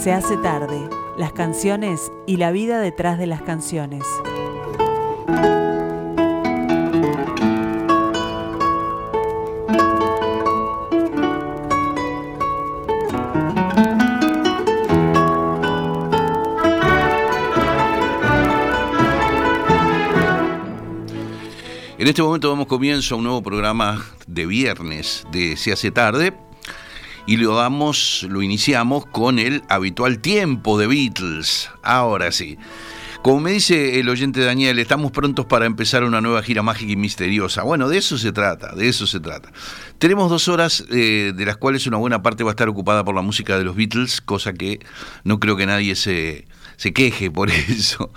Se hace tarde, las canciones y la vida detrás de las canciones. En este momento damos comienzo a un nuevo programa de viernes de Se hace tarde y lo damos, lo iniciamos con el habitual tiempo de Beatles. Ahora sí. Como me dice el oyente Daniel, estamos prontos para empezar una nueva gira mágica y misteriosa. Bueno, de eso se trata, de eso se trata. Tenemos dos horas, eh, de las cuales una buena parte va a estar ocupada por la música de los Beatles, cosa que no creo que nadie se, se queje por eso.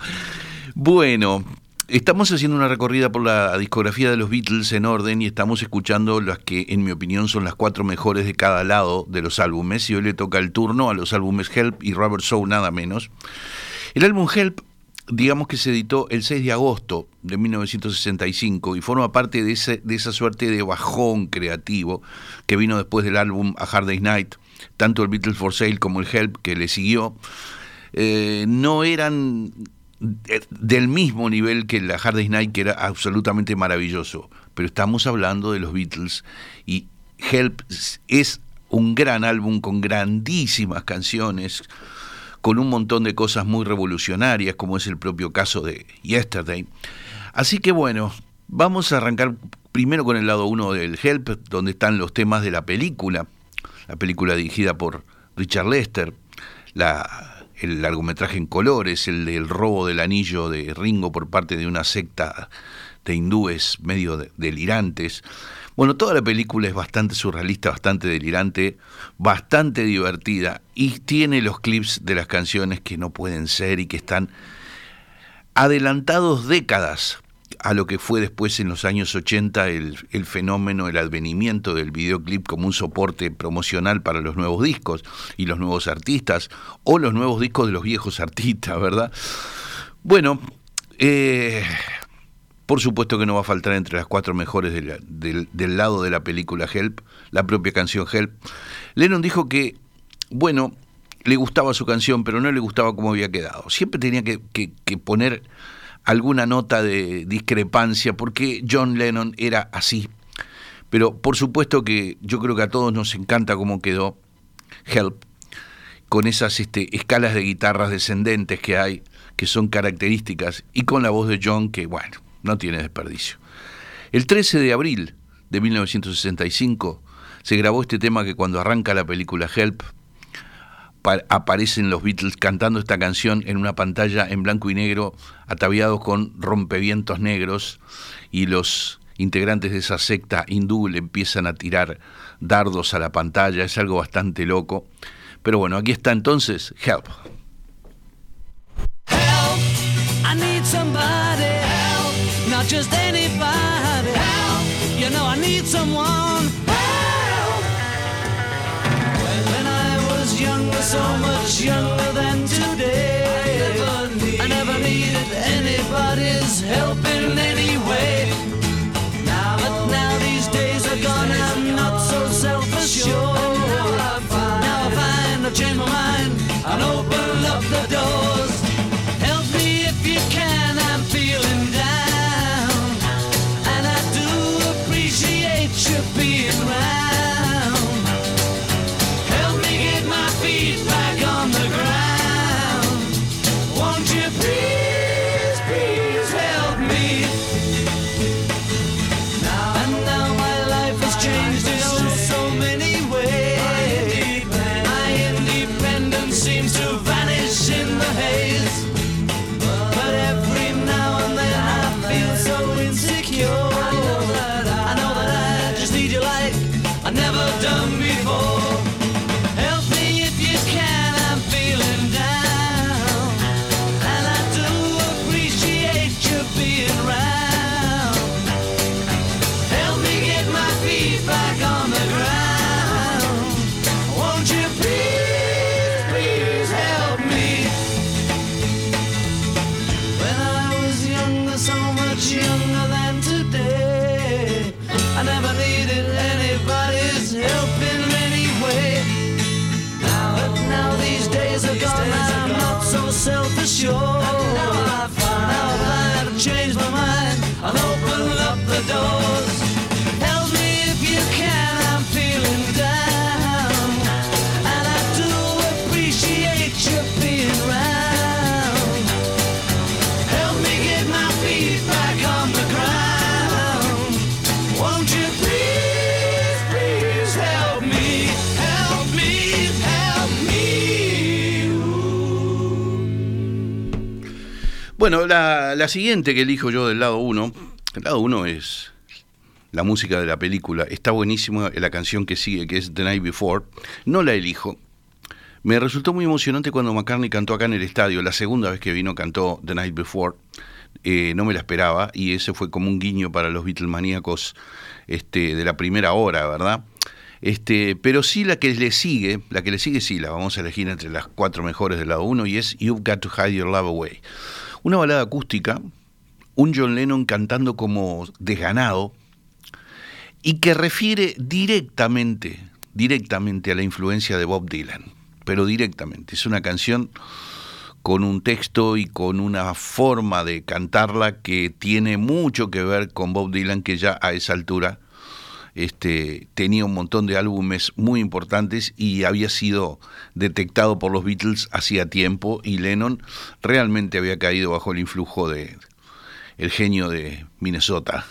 Bueno, Estamos haciendo una recorrida por la discografía de los Beatles en orden y estamos escuchando las que, en mi opinión, son las cuatro mejores de cada lado de los álbumes. Y hoy le toca el turno a los álbumes Help y Rubber Soul, nada menos. El álbum Help, digamos que se editó el 6 de agosto de 1965 y forma parte de, de esa suerte de bajón creativo que vino después del álbum A Hard Day's Night. Tanto el Beatles for Sale como el Help que le siguió. Eh, no eran del mismo nivel que la Hard Day's Night, que era absolutamente maravilloso. Pero estamos hablando de los Beatles y Help es un gran álbum con grandísimas canciones, con un montón de cosas muy revolucionarias, como es el propio caso de Yesterday. Así que bueno, vamos a arrancar primero con el lado uno del Help, donde están los temas de la película, la película dirigida por Richard Lester, la el largometraje en colores, el del robo del anillo de Ringo por parte de una secta de hindúes medio delirantes. Bueno, toda la película es bastante surrealista, bastante delirante, bastante divertida y tiene los clips de las canciones que no pueden ser y que están adelantados décadas a lo que fue después en los años 80 el, fenómeno, el advenimiento del videoclip como un soporte promocional para los nuevos discos y los nuevos artistas, o los nuevos discos de los viejos artistas, ¿verdad? Bueno, eh, por supuesto que no va a faltar entre las cuatro mejores del, del lado de la película Help, la propia canción Help. Lennon dijo que, bueno, le gustaba su canción, pero no le gustaba cómo había quedado. Siempre tenía que, que poner alguna nota de discrepancia, porque John Lennon era así. Pero por supuesto que yo creo que a todos nos encanta cómo quedó Help, con esas este, escalas de guitarras descendentes que hay, que son características, y con la voz de John que, bueno, no tiene desperdicio. El 13 de abril de 1965 se grabó este tema que cuando arranca la película Help, aparecen los Beatles cantando esta canción en una pantalla en blanco y negro, ataviados con rompevientos negros, y los integrantes de esa secta hindú le empiezan a tirar dardos a la pantalla, es algo bastante loco. Pero bueno, aquí está entonces Help. Help, I need somebody, help, just anybody, help, you know I need someone. So much younger than Bueno, la, siguiente que elijo yo del lado 1, el lado 1 es la música de la película. Está buenísima la canción que sigue, que es The Night Before. No la elijo. Me resultó muy emocionante cuando McCartney cantó acá en el estadio. La segunda vez que vino cantó The Night Before. Eh, no me la esperaba y ese fue como un guiño para los Beatlemaníacos este, de la primera hora, ¿verdad? Este, pero sí la que le sigue, la que le sigue sí, la vamos a elegir entre las cuatro mejores del lado 1 y es You've Got to Hide Your Love Away. Una balada acústica, un John Lennon cantando como desganado y que refiere directamente, directamente a la influencia de Bob Dylan, pero directamente. Es una canción con un texto y con una forma de cantarla que tiene mucho que ver con Bob Dylan, que ya a esa altura este, tenía un montón de álbumes muy importantes y había sido detectado por los Beatles hacía tiempo y Lennon realmente había caído bajo el influjo de el genio de Minnesota.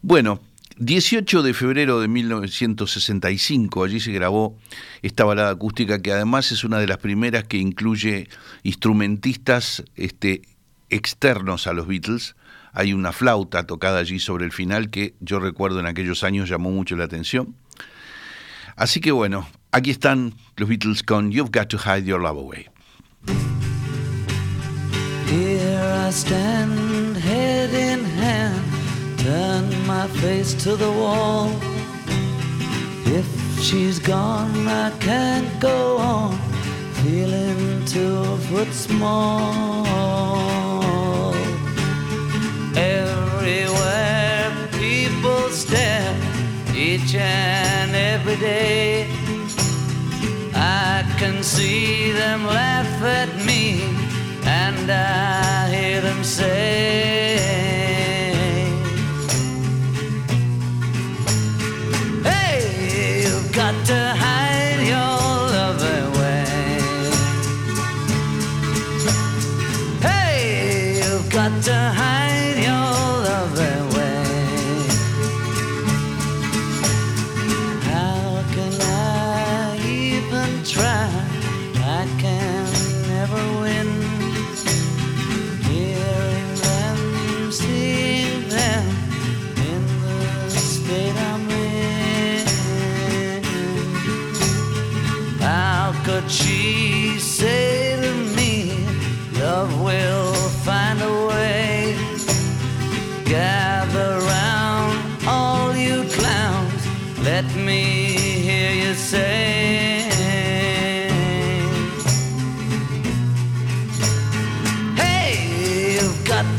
Bueno, 18 de febrero de 1965, allí se grabó esta balada acústica que además es una de las primeras que incluye instrumentistas este, externos a los Beatles. Hay una flauta tocada allí sobre el final que yo recuerdo en aquellos años llamó mucho la atención. Así que bueno, aquí están los Beatles con You've Got to Hide Your Love Away. Here I stand, head in hand, turn my face to the wall. If she's gone, I can't go on, feeling two small. Everywhere people stare, each and every day. I can see them laugh at me, and I hear them say,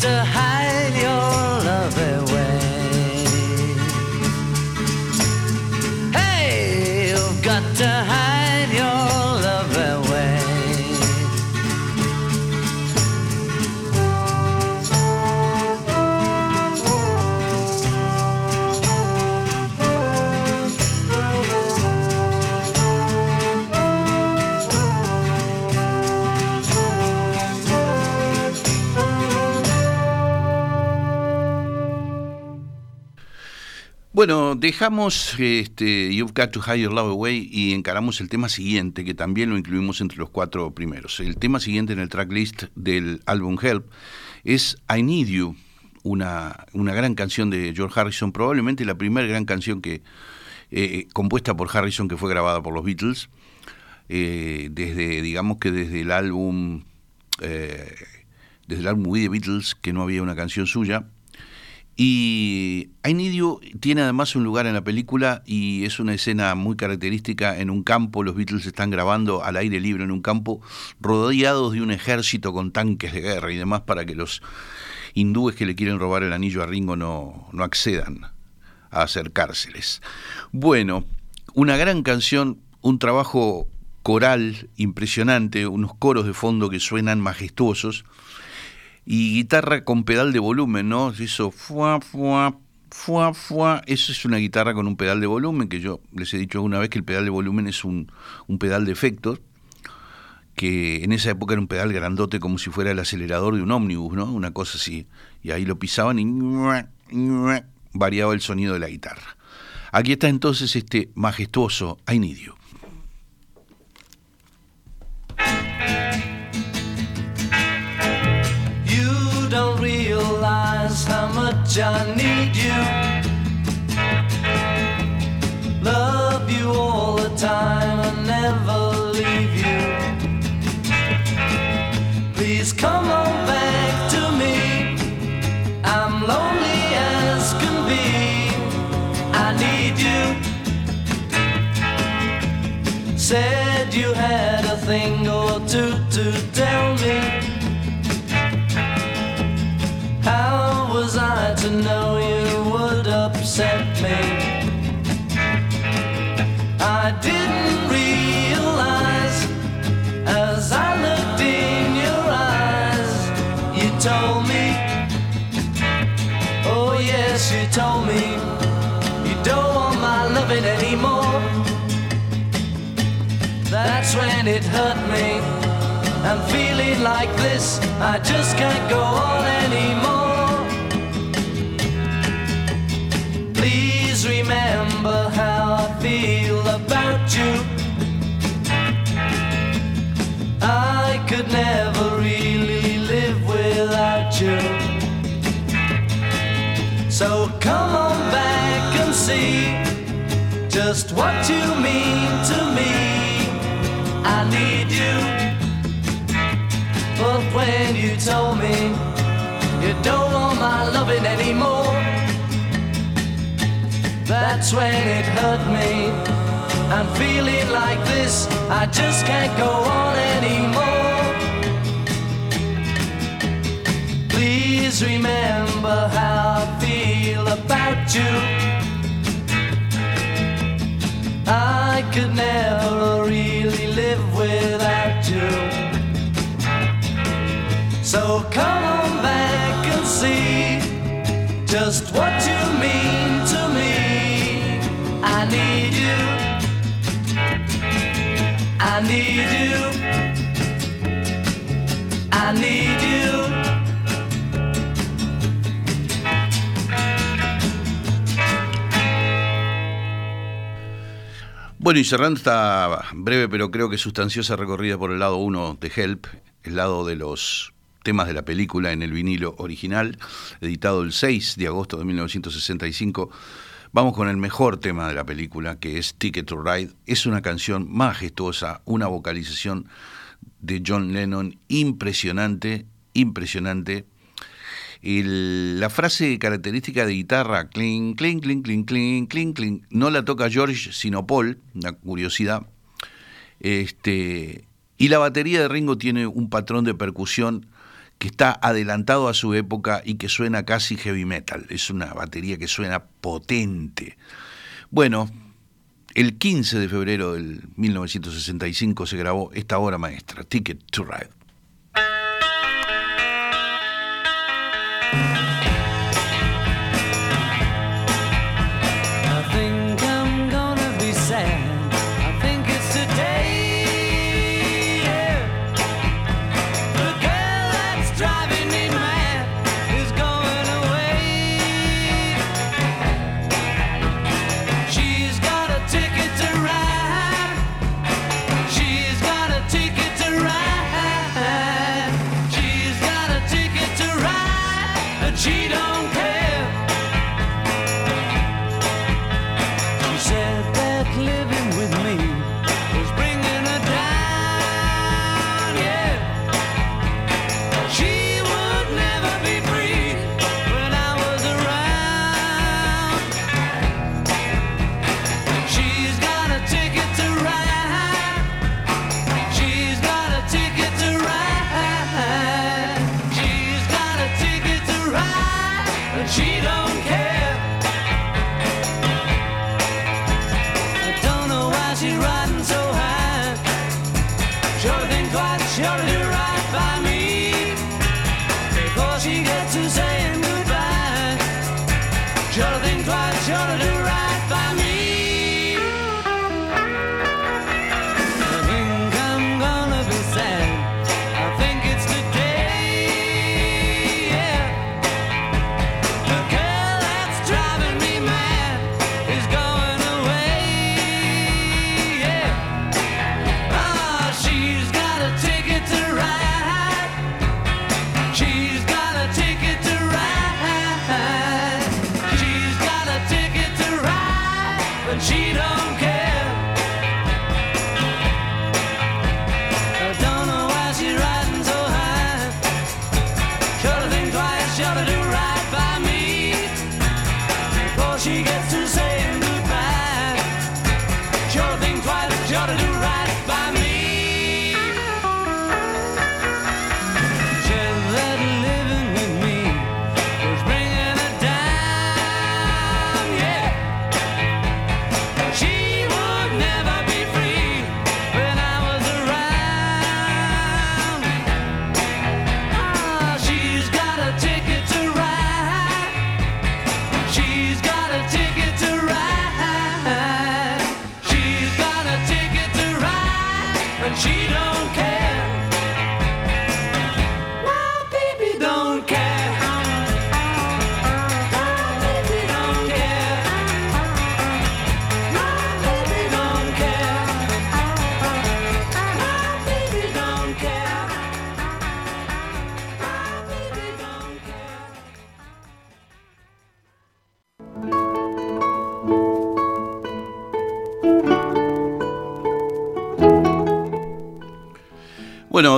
you've got Bueno, dejamos este, You've Got to Hide Your Love Away y encaramos el tema siguiente, que también lo incluimos entre los cuatro primeros. El tema siguiente en el tracklist del álbum Help es I Need You, una, una gran canción de George Harrison, probablemente la primera gran canción que eh, compuesta por Harrison que fue grabada por los Beatles, eh, desde, digamos que desde el álbum, eh, desde el álbum We the Beatles, que no había una canción suya, y I Need You tiene además un lugar en la película y es una escena muy característica en un campo. Los Beatles están grabando al aire libre en un campo, rodeados de un ejército con tanques de guerra y demás para que los hindúes que le quieren robar el anillo a Ringo no, no accedan a acercárseles. Bueno, una gran canción, un trabajo coral impresionante, unos coros de fondo que suenan majestuosos y guitarra con pedal de volumen, ¿no? Eso fuá, fuá, fuá, fuá. Eso es una guitarra con un pedal de volumen, que yo les he dicho alguna vez que el pedal de volumen es un, un pedal de efectos, que en esa época era un pedal grandote como si fuera el acelerador de un ómnibus, ¿no? Una cosa así. Y ahí lo pisaban y variaba el sonido de la guitarra. Aquí está entonces este majestuoso I Need. You much I need you. Love you all the time and never leave you. Please come on back to me. I'm lonely as can be. I need you. Said told me, oh yes, you told me, you don't want my loving anymore. That's when it hurt me. I'm feeling like this, I just can't go on anymore. Please remember how I feel about you. I could never see just what you mean to me. I need you. But when you told me you don't want my loving anymore, that's when it hurt me. I'm feeling like this, I just can't go on anymore. Please remember how I feel about you. I could never really live without you. So come on back and see just what you mean to me. I need you. I need you. I need you. Bueno, y cerrando esta breve pero creo que sustanciosa recorrida por el lado 1 de Help, el lado de los temas de la película en el vinilo original, editado el 6 de agosto de 1965, vamos con el mejor tema de la película, que es Ticket to Ride. Es una canción majestuosa, una vocalización de John Lennon impresionante, impresionante. La frase característica de guitarra, clink, clink, clink, clink, clink, clink, clink, no la toca George sino Paul, una curiosidad. Este, y la batería de Ringo tiene un patrón de percusión que está adelantado a su época y que suena casi heavy metal. Es una batería que suena potente. Bueno, el 15 de febrero del 1965 se grabó esta obra maestra, Ticket to Ride.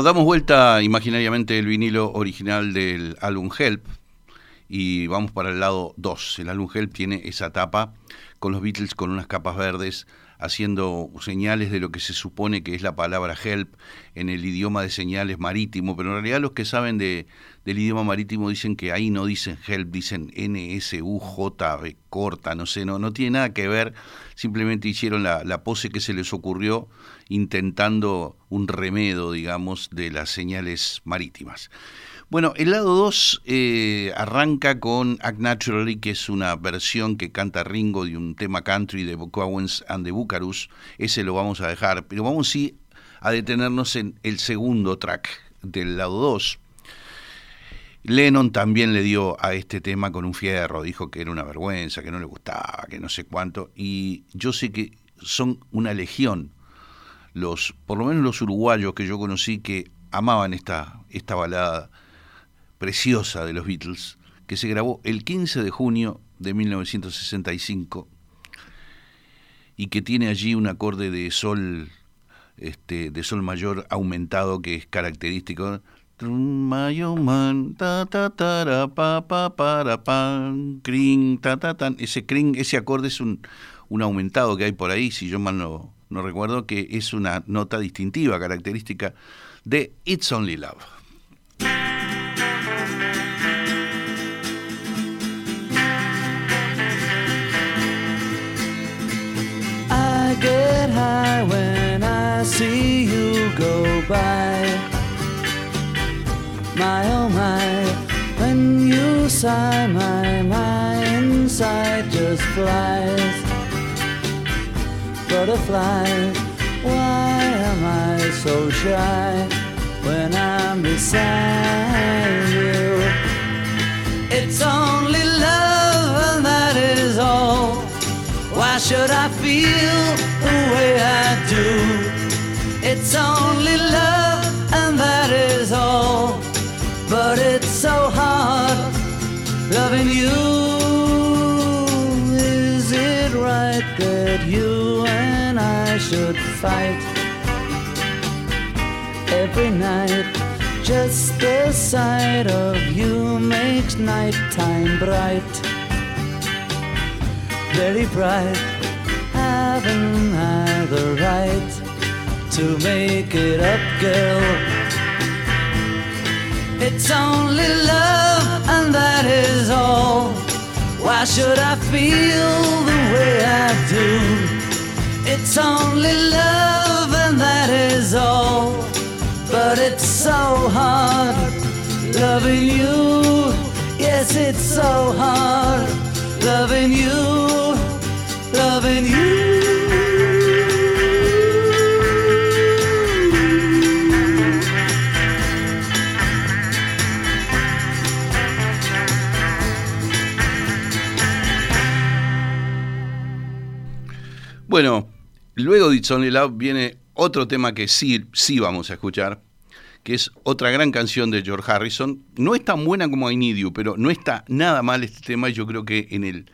Damos vuelta imaginariamente el vinilo original del álbum Help y vamos para el lado 2. El álbum Help tiene esa tapa con los Beatles con unas capas verdes haciendo señales de lo que se supone que es la palabra help en el idioma de señales marítimo, pero en realidad los que saben de, del idioma marítimo dicen que ahí no dicen help, dicen N-S-U-J, corta, no sé, no, no tiene nada que ver, simplemente hicieron la, la pose que se les ocurrió intentando un remedo, digamos, de las señales marítimas. Bueno, el lado 2 eh, arranca con Act Naturally, que es una versión que canta Ringo de un tema country de Bocowens and the Bucarus. Ese lo vamos a dejar, pero vamos sí a detenernos en el segundo track del lado 2. Lennon también le dio a este tema con un fierro, dijo que era una vergüenza, que no le gustaba, que no sé cuánto. Y yo sé que son una legión los, por lo menos los uruguayos que yo conocí que amaban esta, esta balada preciosa de los Beatles, que se grabó el 15 de junio de 1965 y que tiene allí un acorde de sol, este, de sol mayor aumentado que es característico. Ese cring, ese acorde es un, un aumentado que hay por ahí, si yo mal no, no recuerdo, que es una nota distintiva, característica de It's Only Love. Get high when I see you go by. My oh my, when you sigh, my my inside just flies. Butterfly, why am I so shy when I'm beside you? It's only love, and that is all. Why should I feel the way I do? It's only love, and that is all. But it's so hard loving you. Is it right that you and I should fight every night? Just the sight of you makes nighttime bright very bright. Haven't I the right to make it up, girl? It's only love, and that is all. Why should I feel the way I do? It's only love, and that is all. But it's so hard loving you. Yes, it's so hard loving you, Bueno, luego de It's Only Love viene otro tema que sí, sí vamos a escuchar, que es otra gran canción de George Harrison. No es tan buena como I Need You, pero no está nada mal este tema y yo creo que en el,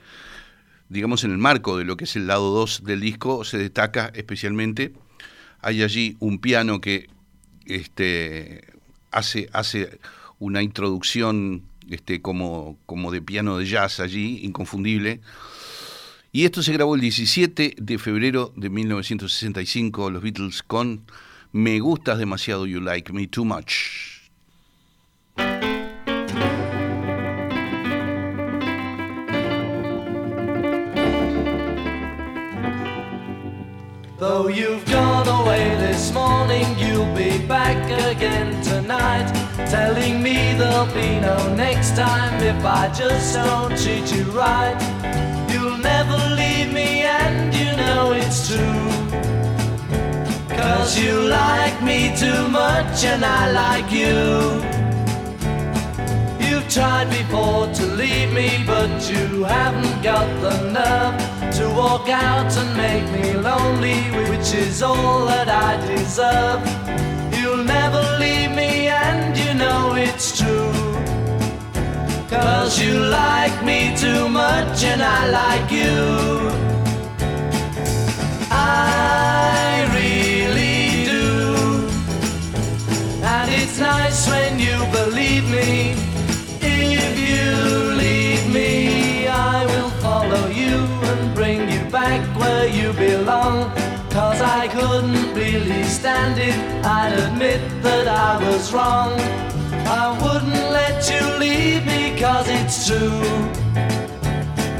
digamos, en el marco de lo que es el lado 2 del disco se destaca especialmente. Hay allí un piano que este, hace, hace una introducción este, como, como de piano de jazz allí, inconfundible. Y esto se grabó el 17 de febrero de 1965, los Beatles con Me gustas demasiado, You Like Me Too Much. Though you've gone away this morning, you'll be back again tonight. Telling me there'll be no next time if I just don't treat you right. You'll never leave me, and you know it's true. Cause you like me too much, and I like you. Tried before to leave me, but you haven't got the nerve to walk out and make me lonely, which is all that I deserve. You'll never leave me, and you know it's true. Cause you like me too much, and I like you. I really do. And it's nice when you believe me. Belong. Cause I couldn't really stand it, I'd admit that I was wrong. I wouldn't let you leave me cause it's true.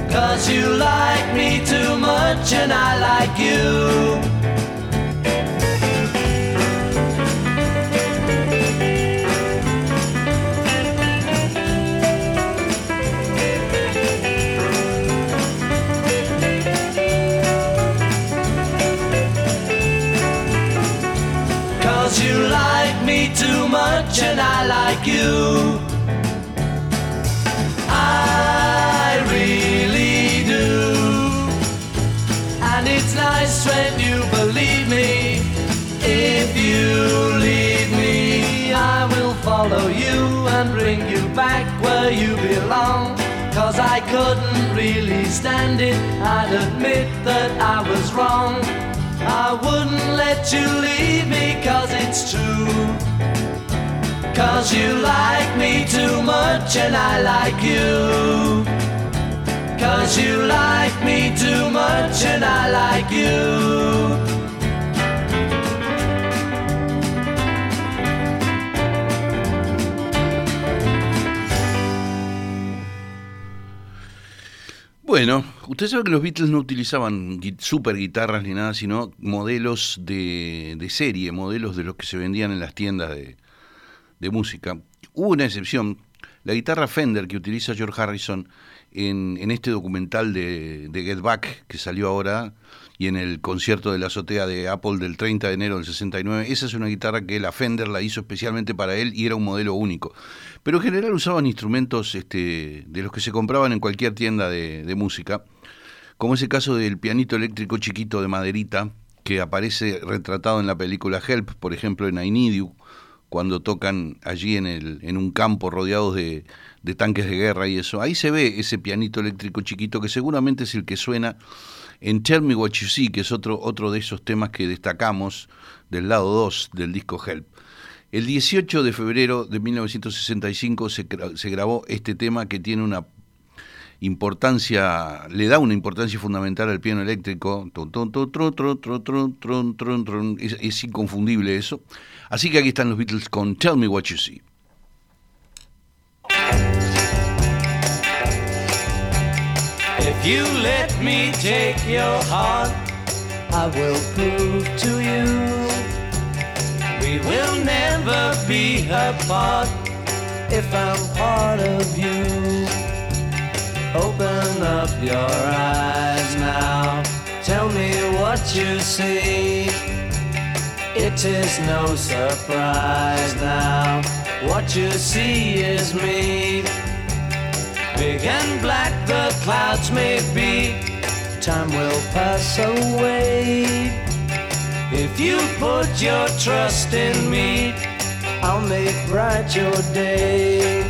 Cause you like me too much and I like you. Too much and I like you. I really do. And it's nice when you believe me. If you leave me, I will follow you and bring you back where you belong. Cause I couldn't really stand it, I'd admit that I was wrong. I wouldn't let you leave me cause it's true. Cause you like me too much and I like you. Cause you like me too much and I like you. Bueno, usted sabe que los Beatles no utilizaban super guitarras ni nada, sino modelos de, de serie, modelos de los que se vendían en las tiendas de, de música. Hubo una excepción, la guitarra Fender que utiliza George Harrison en, en este documental de, de Get Back que salió ahora y en el concierto de la azotea de Apple del 30 de enero del 69. Esa es una guitarra que la Fender la hizo especialmente para él y era un modelo único. Pero en general usaban instrumentos este, de los que se compraban en cualquier tienda de, de música, como ese caso del pianito eléctrico chiquito de maderita que aparece retratado en la película Help, por ejemplo en I cuando tocan allí en, el, en un campo rodeados de, de tanques de guerra y eso. Ahí se ve ese pianito eléctrico chiquito que seguramente es el que suena en Tell Me What You See, que es otro, otro de esos temas que destacamos del lado 2 del disco Help. El 18 de febrero de 1965 se, se grabó este tema que tiene una importancia, le da una importancia fundamental al piano eléctrico. Es, es inconfundible eso. Así que aquí están los Beatles con Tell Me What You See. If you let me take your heart, I will prove to you we will never be apart if I'm part of you. Open up your eyes now. Tell me what you see. It is no surprise now. What you see is me. Big and black the clouds may be. Time will pass away. If you put your trust in me, I'll make bright your day.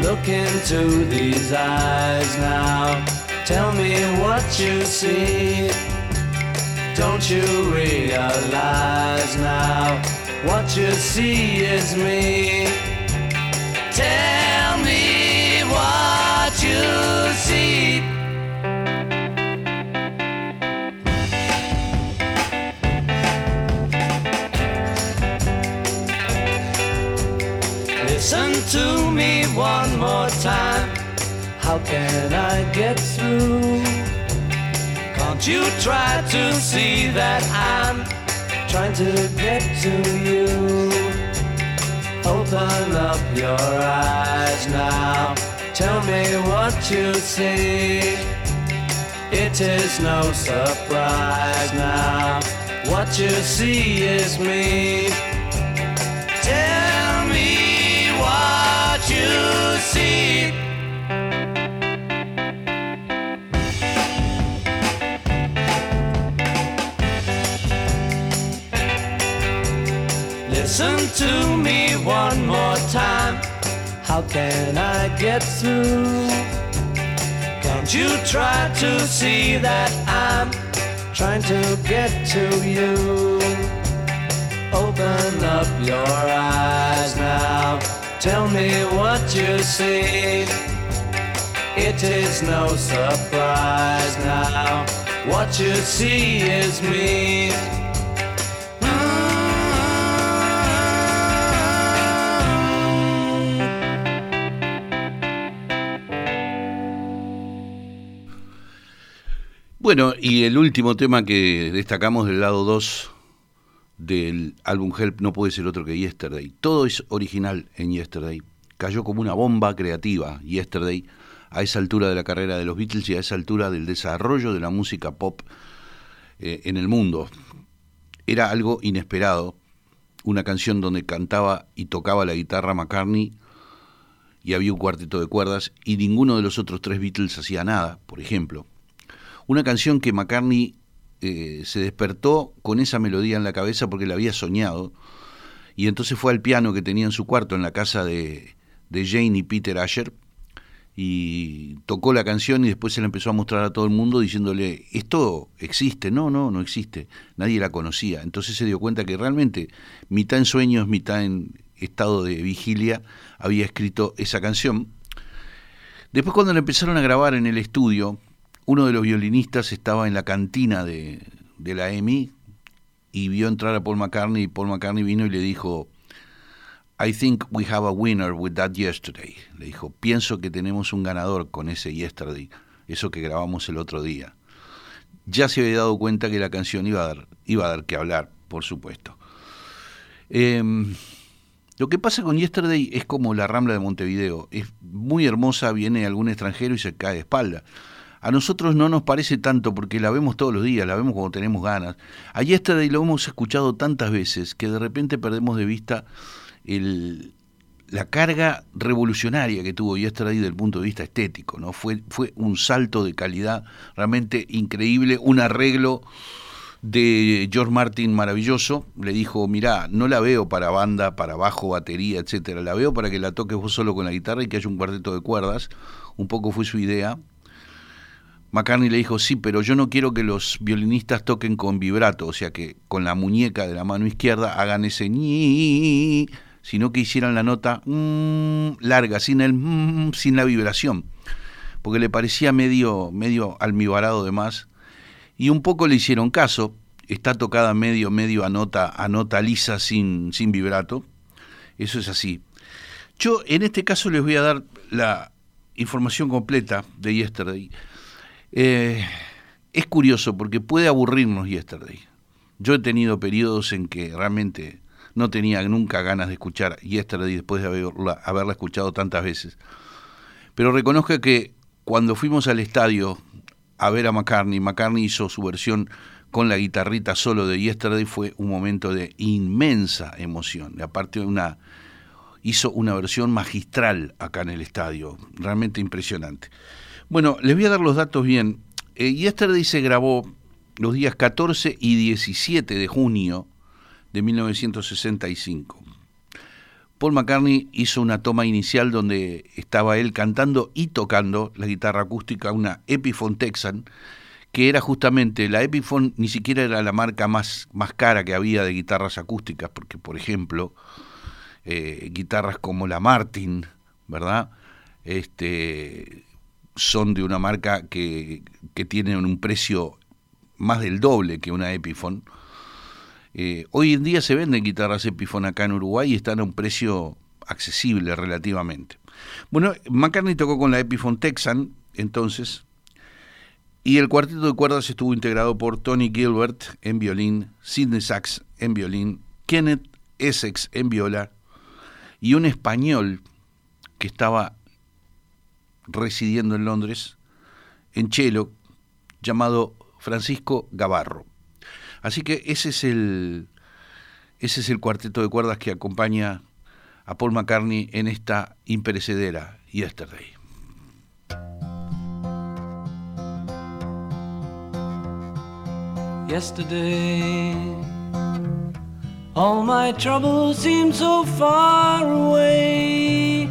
Look into these eyes now. Tell me what you see. Don't you realize now? What you see is me. Tell me what you see. Listen to me one more time. How can I get through? You try to see that I'm trying to get to you? Open up your eyes now. Tell me what you see. It is no surprise now. What you see is me. Tell me what you see. Listen to me one more time. How can I get through? Can't you try to see that I'm trying to get to you? Open up your eyes now. Tell me what you see. It is no surprise now. What you see is me. Bueno, y el último tema que destacamos del lado 2 del álbum Help no puede ser otro que Yesterday. Todo es original en Yesterday. Cayó como una bomba creativa Yesterday a esa altura de la carrera de los Beatles y a esa altura del desarrollo de la música pop eh, en el mundo. Era algo inesperado, una canción donde cantaba y tocaba la guitarra McCartney y había un cuarteto de cuerdas y ninguno de los otros tres Beatles hacía nada, por ejemplo. Una canción que McCartney eh, se despertó con esa melodía en la cabeza porque la había soñado y entonces fue al piano que tenía en su cuarto en la casa de, de Jane y Peter Asher y tocó la canción y después se la empezó a mostrar a todo el mundo diciéndole, esto existe, no, no, no existe, nadie la conocía. Entonces se dio cuenta que realmente mitad en sueños, mitad en estado de vigilia, había escrito esa canción. Después cuando la empezaron a grabar en el estudio, uno de los violinistas estaba en la cantina de, la EMI y vio entrar a Paul McCartney y Paul McCartney vino y le dijo, I think we have a winner with that yesterday. Le dijo, pienso que tenemos un ganador con ese yesterday, eso que grabamos el otro día. Ya se había dado cuenta que la canción iba a dar, a que hablar, por supuesto. Eh, lo que pasa con Yesterday es como la Rambla de Montevideo. Es muy hermosa, viene algún extranjero y se cae de espalda. A nosotros no nos parece tanto porque la vemos todos los días, la vemos cuando tenemos ganas. A Yesterday lo hemos escuchado tantas veces que de repente perdemos de vista el, la carga revolucionaria que tuvo Yesterday desde el punto de vista estético. ¿no? Fue, fue un salto de calidad realmente increíble, un arreglo de George Martin maravilloso. Le dijo, mirá, no la veo para banda, para bajo, batería, etcétera. La veo para que la toques vos solo con la guitarra y que haya un cuarteto de cuerdas. Un poco fue su idea. McCartney le dijo, sí, pero yo no quiero que los violinistas toquen con vibrato, o sea, que con la muñeca de la mano izquierda hagan ese ñi, sino que hicieran la nota mm, larga, sin, el, mm, sin la vibración, porque le parecía medio, medio almibarado de más, y un poco le hicieron caso, está tocada medio, medio a nota, a nota lisa sin, sin vibrato, eso es así. Yo en este caso les voy a dar la información completa de Yesterday. Eh, es curioso porque puede aburrirnos Yesterday. Yo he tenido periodos en que realmente no tenía nunca ganas de escuchar Yesterday después de haberla, haberla escuchado tantas veces. Pero reconozco que cuando fuimos al estadio a ver a McCartney, McCartney hizo su versión con la guitarrita solo de Yesterday, fue un momento de inmensa emoción. Y aparte una, hizo una versión magistral acá en el estadio, realmente impresionante. Bueno, les voy a dar los datos bien. Eh, Yesterday se grabó los días 14 y 17 de junio de 1965. Paul McCartney hizo una toma inicial donde estaba él cantando y tocando la guitarra acústica, una Epiphone Texan, que era justamente, la Epiphone ni siquiera era la marca más, más cara que había de guitarras acústicas, porque por ejemplo, eh, guitarras como la Martin, ¿verdad? Este, son de una marca que, que tiene un precio más del doble que una Epiphone. Eh, hoy en día se venden guitarras Epiphone acá en Uruguay y están a un precio accesible relativamente. Bueno, McCartney tocó con la Epiphone Texan, entonces, y el cuarteto de cuerdas estuvo integrado por Tony Gilbert en violín, Sidney Sachs en violín, Kenneth Essex en viola y un español que estaba residiendo en Londres en cello llamado Francisco Gavarro. Así que ese es el ese es el cuarteto de cuerdas que acompaña a Paul McCartney en esta imperecedera Yesterday. yesterday. All my troubles seem so far away.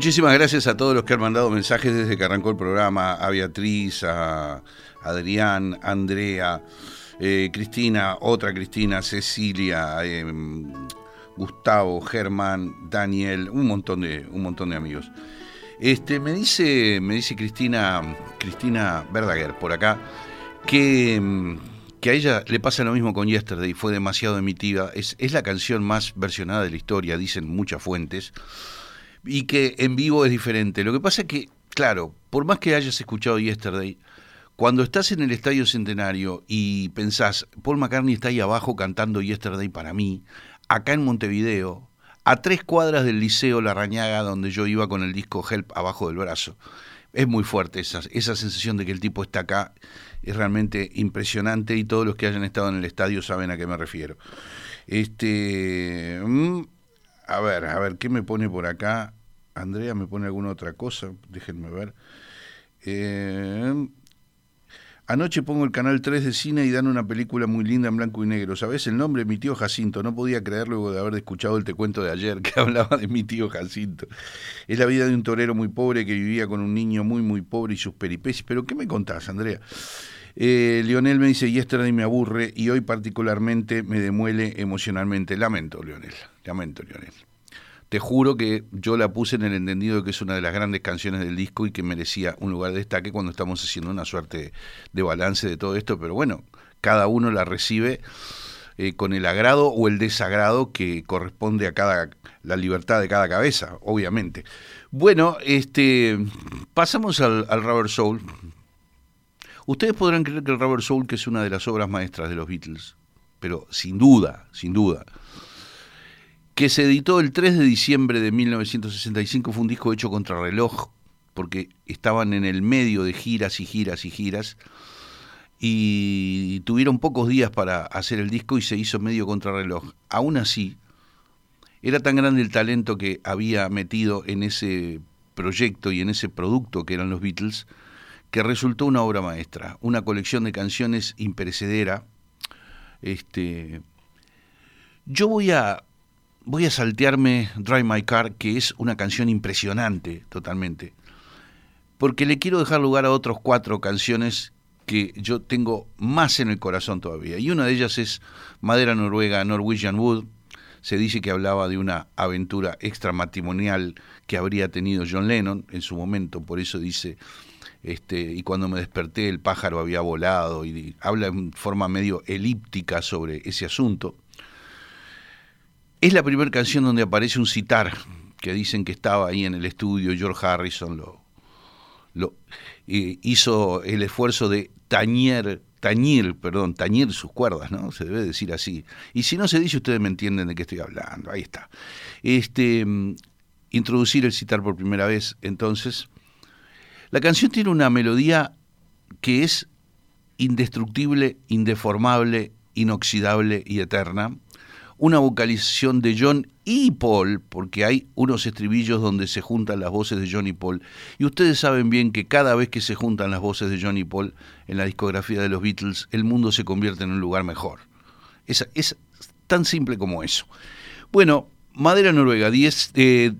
Muchísimas gracias a todos los que han mandado mensajes desde que arrancó el programa, a Beatriz, a Adrián, a Andrea, eh, Cristina, otra Cristina, Cecilia, eh, Gustavo, Germán, Daniel, un montón de, un montón de amigos. Este, me dice, me dice Cristina, Cristina Verdaguer por acá, que, mm, que a ella le pasa lo mismo con Yesterday, fue demasiado emitiva, es, es la canción más versionada de la historia, dicen muchas fuentes y que en vivo es diferente. Lo que pasa es que, claro, por más que hayas escuchado Yesterday, cuando estás en el Estadio Centenario y pensás, Paul McCartney está ahí abajo cantando Yesterday para mí, acá en Montevideo, a tres cuadras del Liceo La Rañaga, donde yo iba con el disco Help abajo del brazo. Es muy fuerte esa, esa sensación de que el tipo está acá, es realmente impresionante y todos los que hayan estado en el estadio saben a qué me refiero. Este, mm, a ver, a ver, ¿qué me pone por acá? Andrea me pone alguna otra cosa, déjenme ver. Eh, anoche pongo el canal 3 de cine y dan una película muy linda en blanco y negro. ¿Sabes el nombre? Mi tío Jacinto. No podía creer luego de haber escuchado el te cuento de ayer que hablaba de mi tío Jacinto. Es la vida de un torero muy pobre que vivía con un niño muy, muy pobre y sus peripecias. ¿Pero qué me contás, Andrea? Eh, Lionel me dice, yesterday me aburre y hoy particularmente me demuele emocionalmente. Lamento, Lionel, lamento, Lionel. Te juro que yo la puse en el entendido de que es una de las grandes canciones del disco y que merecía un lugar de destaque cuando estamos haciendo una suerte de balance de todo esto, pero bueno, cada uno la recibe eh, con el agrado o el desagrado que corresponde a cada la libertad de cada cabeza, obviamente. Bueno, este pasamos al, al Rubber Soul. Ustedes podrán creer que el Rubber Soul que es una de las obras maestras de los Beatles, pero sin duda, sin duda que se editó el 3 de diciembre de 1965, fue un disco hecho contra reloj, porque estaban en el medio de giras y giras y giras, y tuvieron pocos días para hacer el disco y se hizo medio contrarreloj. Aún así, era tan grande el talento que había metido en ese proyecto y en ese producto que eran los Beatles, que resultó una obra maestra, una colección de canciones imperecedera. Este, yo voy a voy a saltearme Drive My Car, que es una canción impresionante totalmente, porque le quiero dejar lugar a otras cuatro canciones que yo tengo más en el corazón todavía. Y una de ellas es Madera Noruega, Norwegian Wood. Se dice que hablaba de una aventura extramatrimonial que habría tenido John Lennon en su momento, por eso dice, este, y cuando me desperté el pájaro había volado, y habla en forma medio elíptica sobre ese asunto. Es la primera canción donde aparece un citar, que dicen que estaba ahí en el estudio, George Harrison lo, eh, hizo el esfuerzo de tañer, tañir, perdón, tañir sus cuerdas, ¿no? Se debe decir así. Y si no se dice, ustedes me entienden de qué estoy hablando. Ahí está. Este, mm, introducir el citar por primera vez, entonces. La canción tiene una melodía que es indestructible, indeformable, inoxidable y eterna una vocalización de John y Paul, porque hay unos estribillos donde se juntan las voces de John y Paul. Y ustedes saben bien que cada vez que se juntan las voces de John y Paul en la discografía de los Beatles, el mundo se convierte en un lugar mejor. Es, tan simple como eso. Bueno, Madera Noruega, 10, eh,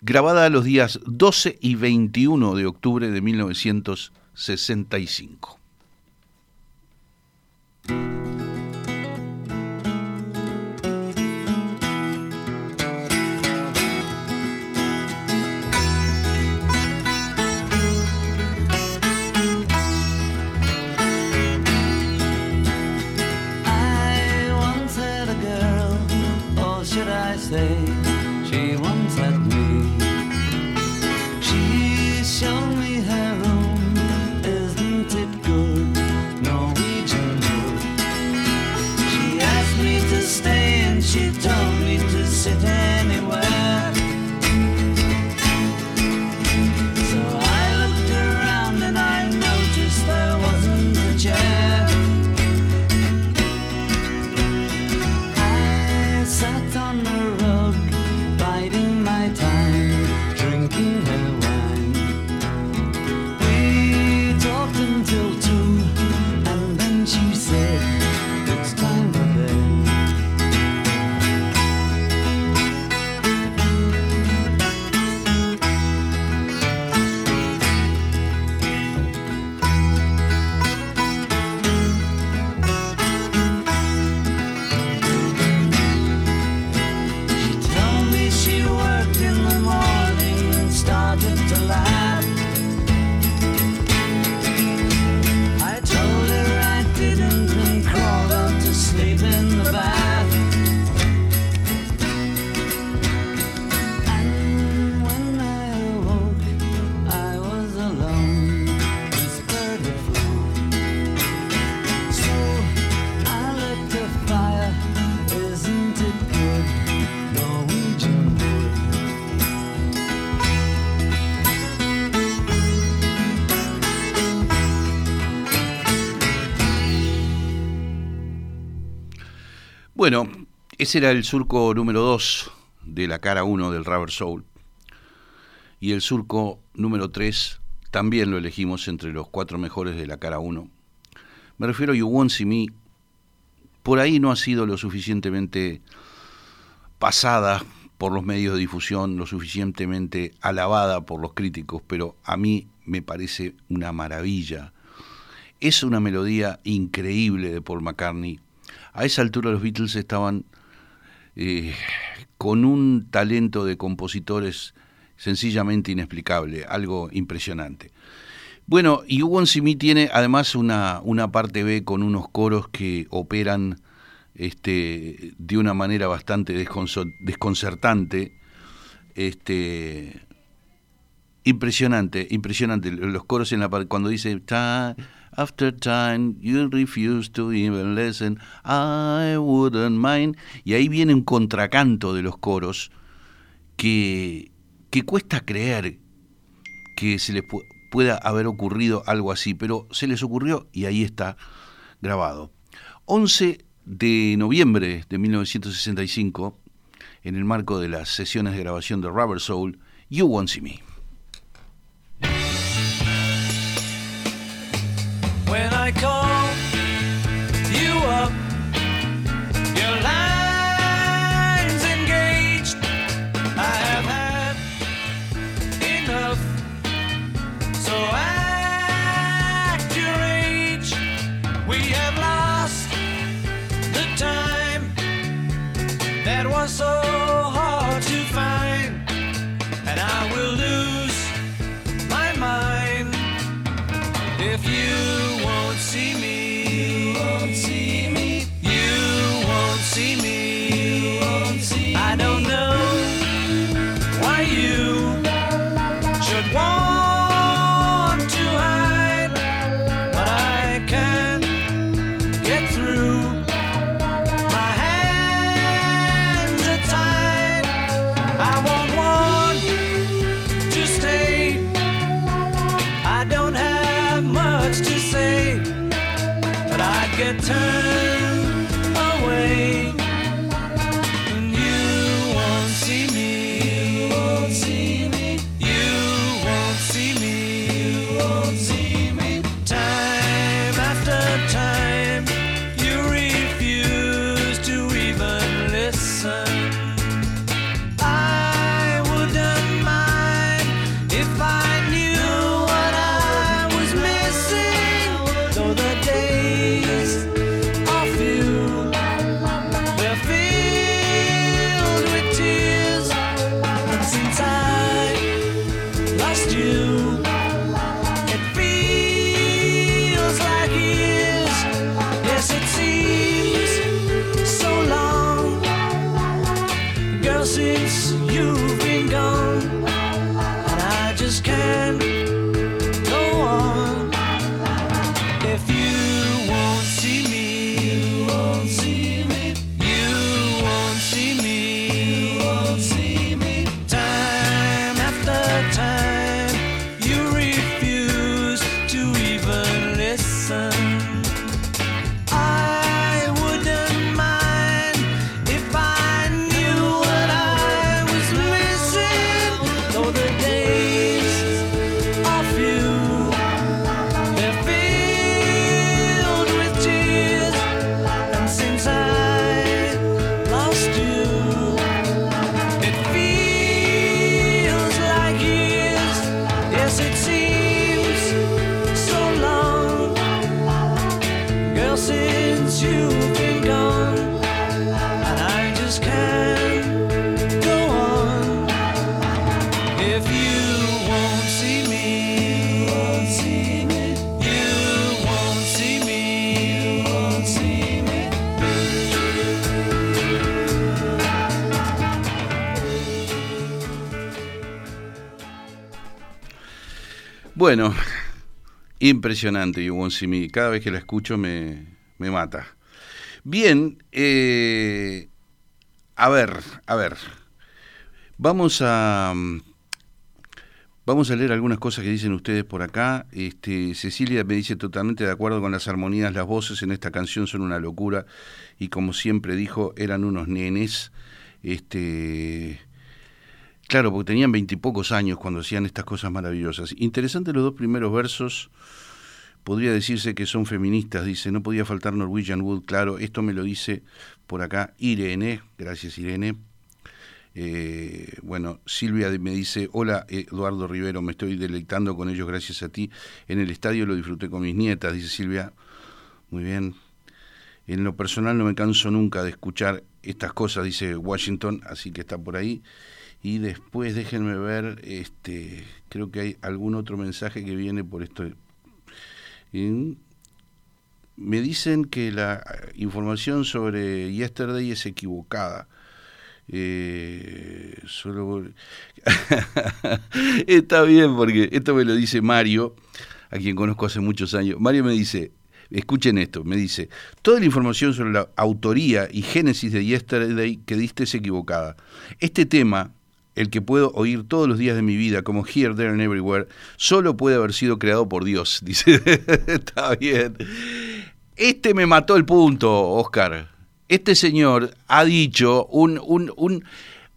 grabada los días 12 y 21 de octubre de 1965. Ese era el surco número 2 de la cara 1 del Rubber Soul. Y el surco número 3 también lo elegimos entre los cuatro mejores de la cara 1. Me refiero a You Won't See Me. Por ahí no ha sido lo suficientemente pasada por los medios de difusión, lo suficientemente alabada por los críticos, pero a mí me parece una maravilla. Es una melodía increíble de Paul McCartney. A esa altura los Beatles estaban con un talento de compositores sencillamente inexplicable, algo impresionante. Bueno, y Hugo Me tiene además una, una parte B con unos coros que operan este, de una manera bastante desconcertante. Este, impresionante, impresionante. Los coros en la parte, cuando dice time after time, you refuse to even listen, I wouldn't mind. Y ahí viene un contracanto de los coros que, que cuesta creer que se les pu- pueda haber ocurrido algo así, pero se les ocurrió y ahí está grabado. 11 de noviembre de 1965, en el marco de las sesiones de grabación de Rubber Soul, You Won't See Me. I call Bueno, impresionante You Won't See Me. Cada vez que la escucho me, me mata. Bien, eh, a ver, a ver. Vamos a vamos a leer algunas cosas que dicen ustedes por acá. Este, Cecilia me dice totalmente de acuerdo con las armonías, las voces en esta canción son una locura y como siempre dijo, eran unos nenes. Este, Claro, porque tenían veintipocos años cuando hacían estas cosas maravillosas. Interesante los dos primeros versos. Podría decirse que son feministas, dice, no podía faltar Norwegian Wood, claro, esto me lo dice por acá Irene, gracias Irene. Eh, bueno, Silvia me dice, hola Eduardo Rivero, me estoy deleitando con ellos gracias a ti. En el estadio lo disfruté con mis nietas, dice Silvia. Muy bien. En lo personal no me canso nunca de escuchar estas cosas, dice Washington, así que está por ahí. Y después déjenme ver, este, creo que hay algún otro mensaje que viene por esto. Y me dicen que la información sobre Yesterday es equivocada. Eh, solo está bien porque esto me lo dice Mario, a quien conozco hace muchos años. Mario me dice, escuchen esto, me dice, toda la información sobre la autoría y génesis de Yesterday que diste es equivocada. Este tema, el que puedo oír todos los días de mi vida, como Here, There and Everywhere, solo puede haber sido creado por Dios. Dice, está bien. Este me mató el punto, Oscar este señor ha dicho un, un, un,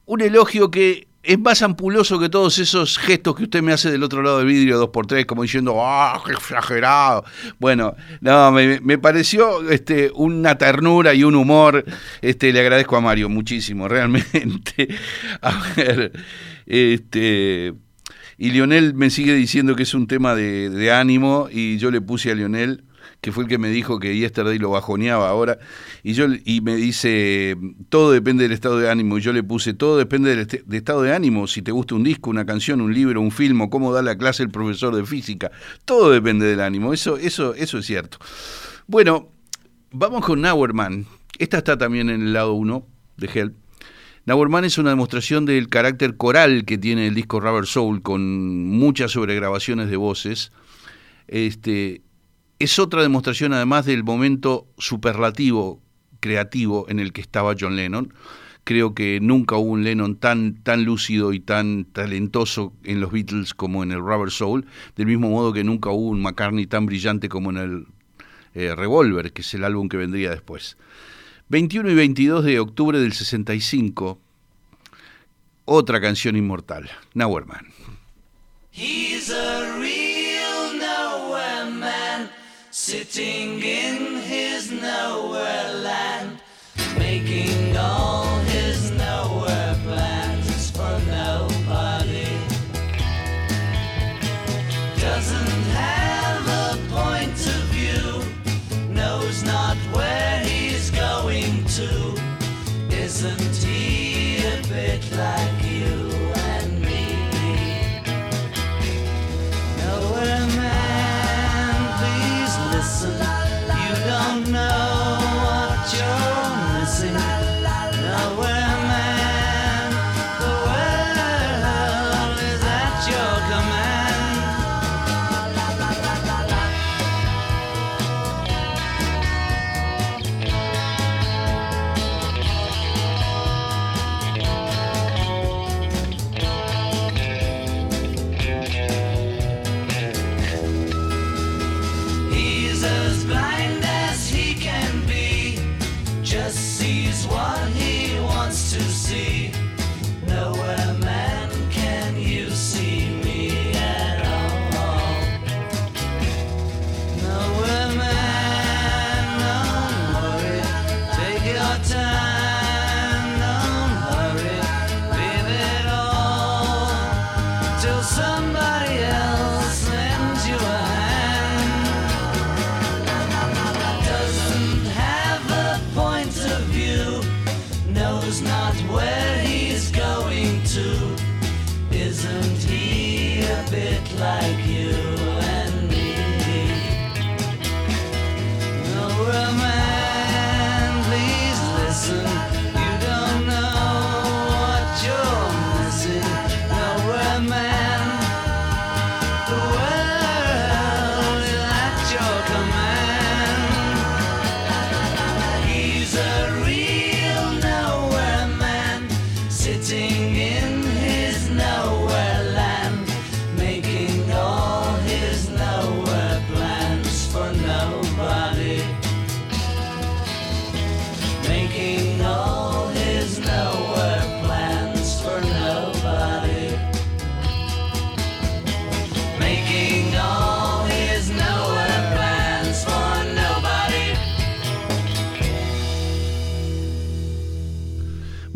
un elogio que es más ampuloso que todos esos gestos que usted me hace del otro lado del vidrio dos por tres, como diciendo, ¡ah, qué exagerado! Bueno, no, me, pareció este, una ternura y un humor. Este, le agradezco a Mario muchísimo, realmente. A ver, este. Y Lionel me sigue diciendo que es un tema de ánimo, y yo le puse a Lionel que fue el que me dijo que Yesterday lo bajoneaba ahora, y, yo, y me dice, todo depende del estado de ánimo, y yo le puse, todo depende del de estado de ánimo, si te gusta un disco, una canción, un libro, un film, o cómo da la clase el profesor de física, todo depende del ánimo, eso, eso, eso es cierto. Bueno, vamos con Nauerman, esta está también en el lado 1 de Help. Nauerman es una demostración del carácter coral que tiene el disco Rubber Soul, con muchas sobregrabaciones de voces. Este, es otra demostración además del momento superlativo creativo en el que estaba John Lennon. Creo que nunca hubo un Lennon tan, tan lúcido y tan talentoso en los Beatles como en el Rubber Soul, del mismo modo que nunca hubo un McCartney tan brillante como en el eh, Revolver, que es el álbum que vendría después. 21 y 22 de octubre del 65, otra canción inmortal, Nowhere Man. He's a real sitting in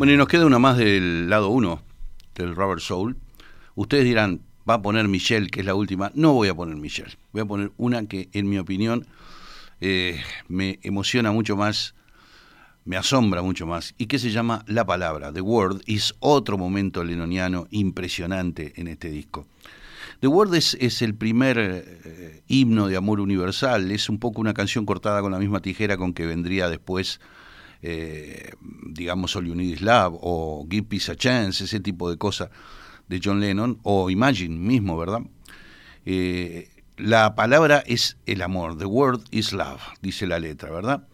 Y nos queda una más del lado 1 del Rubber Soul. Ustedes dirán, va a poner Michelle, que es la última. No voy a poner Michelle. Voy a poner una que, en mi opinión, eh, me emociona mucho más, me asombra mucho más, y que se llama La Palabra. The Word es otro momento lenoniano impresionante en este disco. The Word es, es el primer eh, himno de amor universal, es un poco una canción cortada con la misma tijera con que vendría después, eh, digamos, All You Need Is Love o Give Peace a Chance, ese tipo de cosas de John Lennon, o Imagine mismo, ¿verdad? Eh, la palabra es el amor, the word is love, dice la letra, ¿verdad?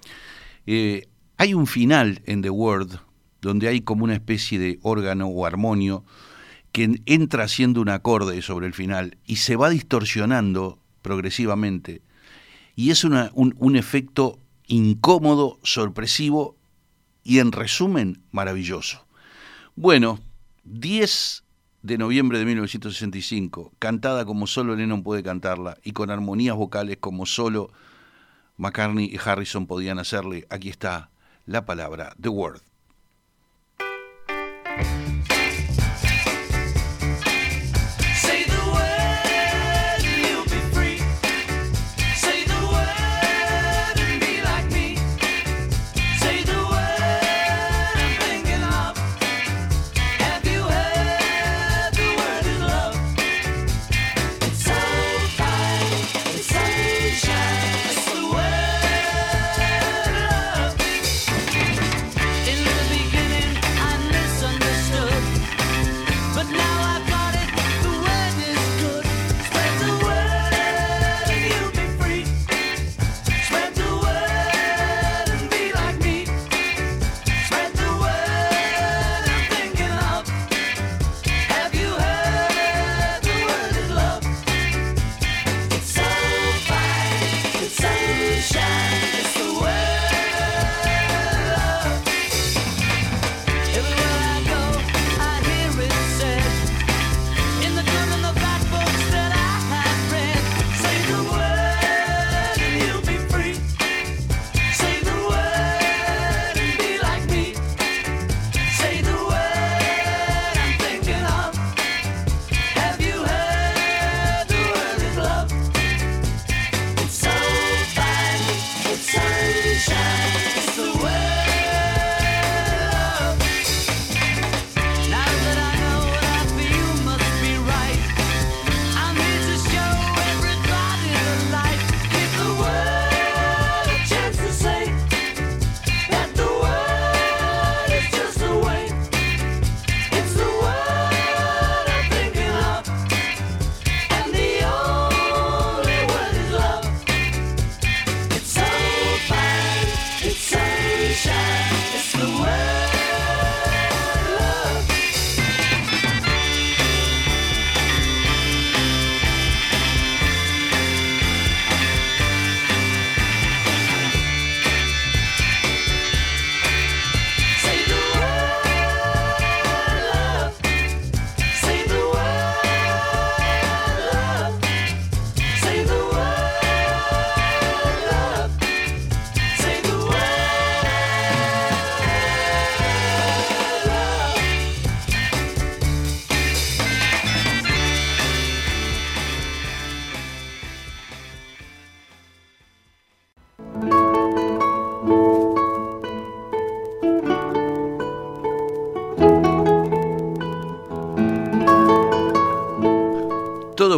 Eh, hay un final en The Word donde hay como una especie de órgano o armonio que entra haciendo un acorde sobre el final y se va distorsionando progresivamente. Y es un, un efecto incómodo, sorpresivo y en resumen maravilloso. Bueno, 10 de noviembre de 1965, cantada como solo Lennon puede cantarla y con armonías vocales como solo McCartney y Harrison podían hacerle, aquí está la palabra, The Word.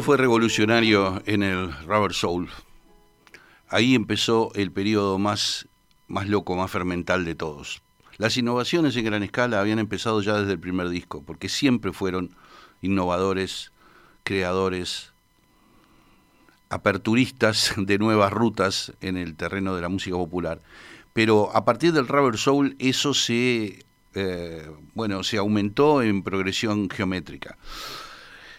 Fue revolucionario en el Rubber Soul. Ahí empezó el periodo más, más loco, más fermental de todos. Las innovaciones en gran escala habían empezado ya desde el primer disco, porque siempre fueron innovadores, creadores, aperturistas de nuevas rutas en el terreno de la música popular. Pero a partir del Rubber Soul eso se, eh, bueno, se aumentó en progresión geométrica.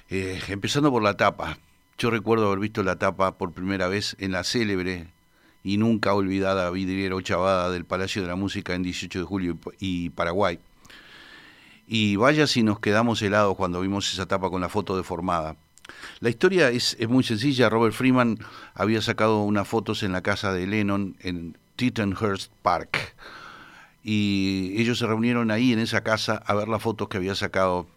Eh, empezando por la tapa. Yo recuerdo haber visto la tapa por primera vez en la célebre y nunca olvidada vidriera ochavada del Palacio de la Música en 18 de julio y Paraguay. Y vaya si nos quedamos helados cuando vimos esa tapa con la foto deformada. La historia es, es muy sencilla. Robert Freeman había sacado unas fotos en la casa de Lennon en Tittenhurst Park. y ellos se reunieron ahí en esa casa a ver las fotos que había sacado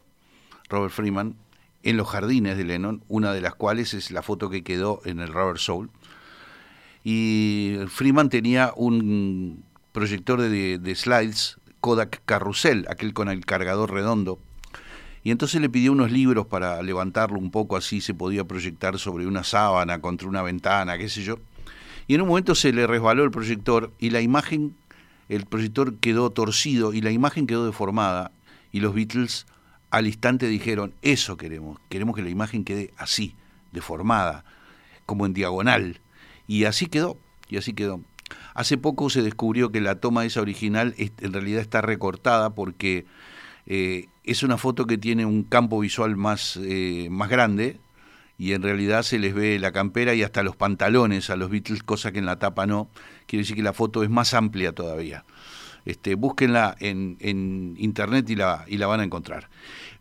Robert Freeman en los jardines de Lennon, una de las cuales es la foto que quedó en el Robert Soul. Y Freeman tenía un proyector de, de slides Kodak Carrusel, aquel con el cargador redondo. Y entonces le pidió unos libros para levantarlo un poco así, se podía proyectar sobre una sábana, contra una ventana, qué sé yo. Y en un momento se le resbaló el proyector y la imagen, el proyector quedó torcido y la imagen quedó deformada. Y los Beatles al instante dijeron, eso queremos, queremos que la imagen quede así, deformada, como en diagonal. Y así quedó, y así quedó. Hace poco se descubrió que la toma esa original en realidad está recortada porque eh, es una foto que tiene un campo visual más, eh, más grande y en realidad se les ve la campera y hasta los pantalones a los Beatles, cosa que en la tapa no. Quiere decir que la foto es más amplia todavía. Este, búsquenla en, internet y la, y la van a encontrar.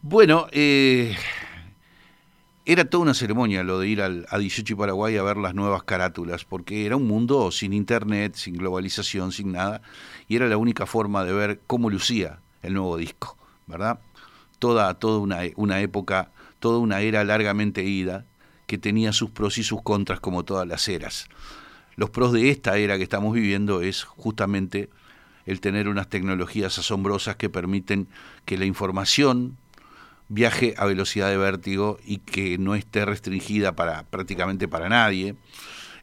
Bueno, eh, era toda una ceremonia lo de ir al, a 18 y Paraguay a ver las nuevas carátulas, porque era un mundo sin internet, sin globalización, sin nada, y era la única forma de ver cómo lucía el nuevo disco, ¿verdad? Toda, toda una, una época, toda una era largamente ida, que tenía sus pros y sus contras como todas las eras. Los pros de esta era que estamos viviendo es justamente el tener unas tecnologías asombrosas que permiten que la información viaje a velocidad de vértigo y que no esté restringida para prácticamente para nadie.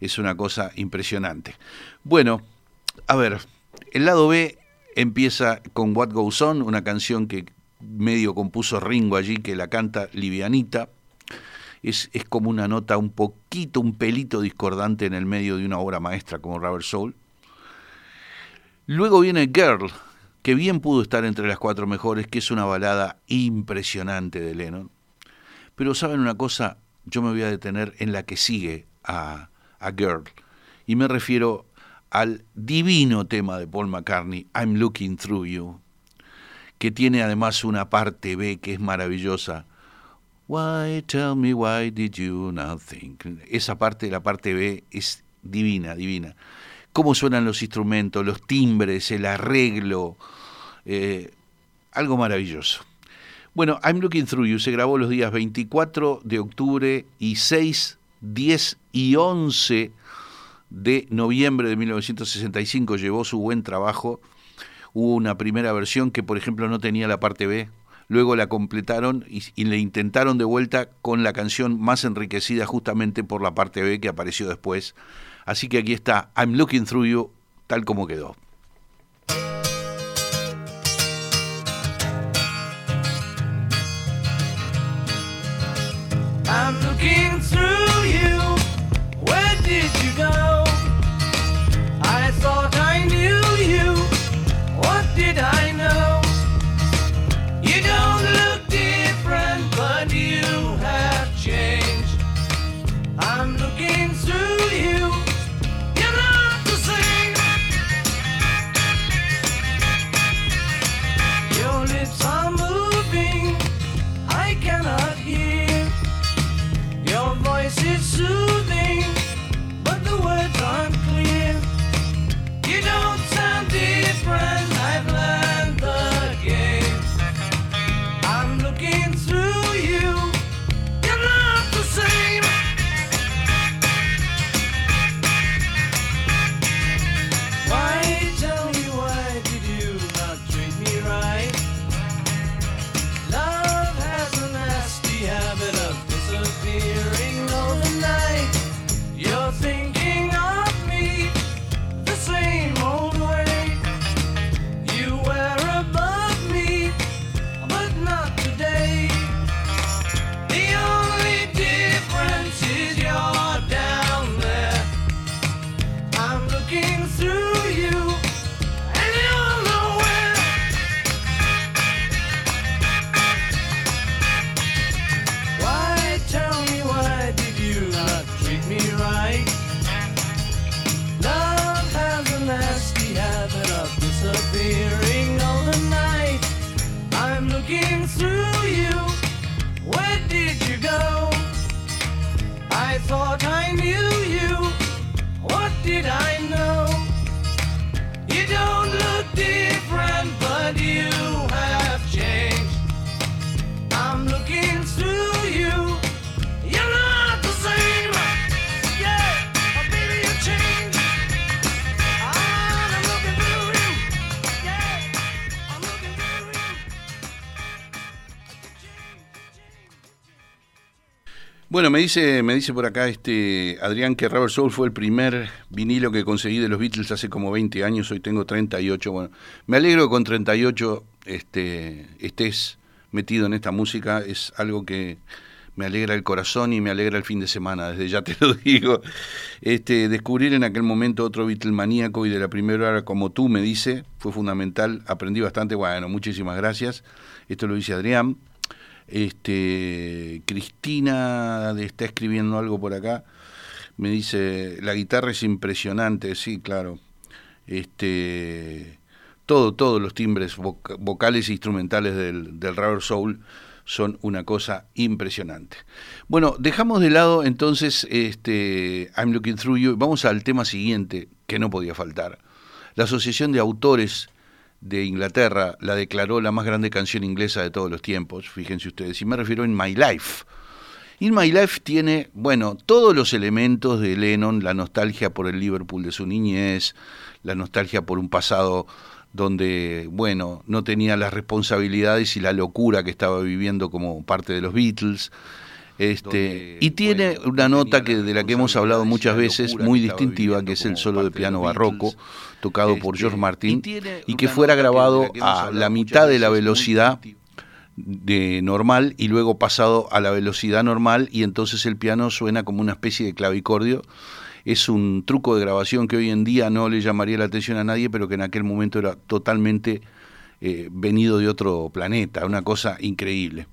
Es una cosa impresionante. Bueno, a ver, el lado B empieza con What Goes On, una canción que medio compuso Ringo allí, que la canta livianita. Es, es como una nota un poquito, un pelito discordante en el medio de una obra maestra como Rubber Soul. Luego viene Girl, que bien pudo estar entre las cuatro mejores, que es una balada impresionante de Lennon. Pero saben una cosa, yo me voy a detener en la que sigue a, a Girl. Y me refiero al divino tema de Paul McCartney, I'm Looking Through You, que tiene además una parte B que es maravillosa. Why, tell me why did you not think? Esa parte, la parte B, es divina, divina cómo suenan los instrumentos, los timbres, el arreglo, eh, algo maravilloso. Bueno, I'm Looking Through You se grabó los días 24 de octubre y 6, 10 y 11 de noviembre de 1965. Llevó su buen trabajo. Hubo una primera versión que, por ejemplo, no tenía la parte B. Luego la completaron y, y le intentaron de vuelta con la canción más enriquecida justamente por la parte B que apareció después Así que aquí está I'm Looking Through You, tal como quedó. I'm looking through you. Where did you go? Me dice, me dice por acá este Adrián que Rubber Soul fue el primer vinilo que conseguí de los Beatles hace como 20 años, hoy tengo 38. Bueno, me alegro que con 38 este, estés metido en esta música, es algo que me alegra el corazón y me alegra el fin de semana, desde ya te lo digo. Este, descubrir en aquel momento otro Beatle maníaco y de la primera hora como tú me dice, fue fundamental, aprendí bastante, bueno, muchísimas gracias. Esto lo dice Adrián. Este, Cristina está escribiendo algo por acá. Me dice, la guitarra es impresionante, sí, claro. Este, todo, todos los timbres vocales e instrumentales del, del Rubber Soul son una cosa impresionante. Bueno, dejamos de lado entonces este I'm Looking Through You. Vamos al tema siguiente que no podía faltar. La Asociación de Autores de Inglaterra la declaró la más grande canción inglesa de todos los tiempos, fíjense ustedes, y me refiero In My Life. In My Life tiene, bueno, todos los elementos de Lennon, la nostalgia por el Liverpool de su niñez, la nostalgia por un pasado donde, bueno, no tenía las responsabilidades y la locura que estaba viviendo como parte de los Beatles. Este, y tiene una nota que de la que hemos hablado muchas veces, muy distintiva, que es el solo de piano barroco, tocado por George Martin, y que fuera grabado a la mitad de la velocidad de normal y luego pasado a la velocidad normal y entonces el piano suena como una especie de clavicordio. Es un truco de grabación que hoy en día no le llamaría la atención a nadie, pero que en aquel momento era totalmente eh, venido de otro planeta, una cosa increíble.